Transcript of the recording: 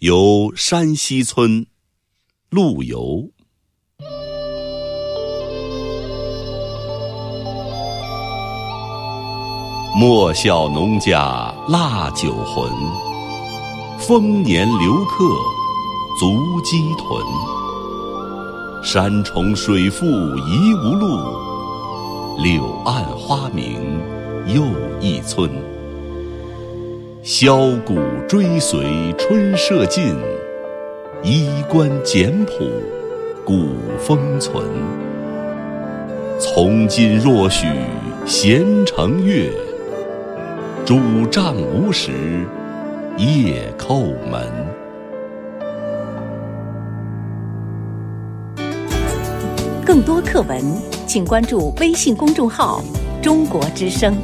游山西村，陆游。莫笑农家腊酒浑，丰年留客足鸡豚。山重水复疑无路，柳暗花明又一村。箫鼓追随春社近，衣冠简朴古风存。从今若许闲乘月。拄杖无时夜叩门。更多课文，请关注微信公众号“中国之声”。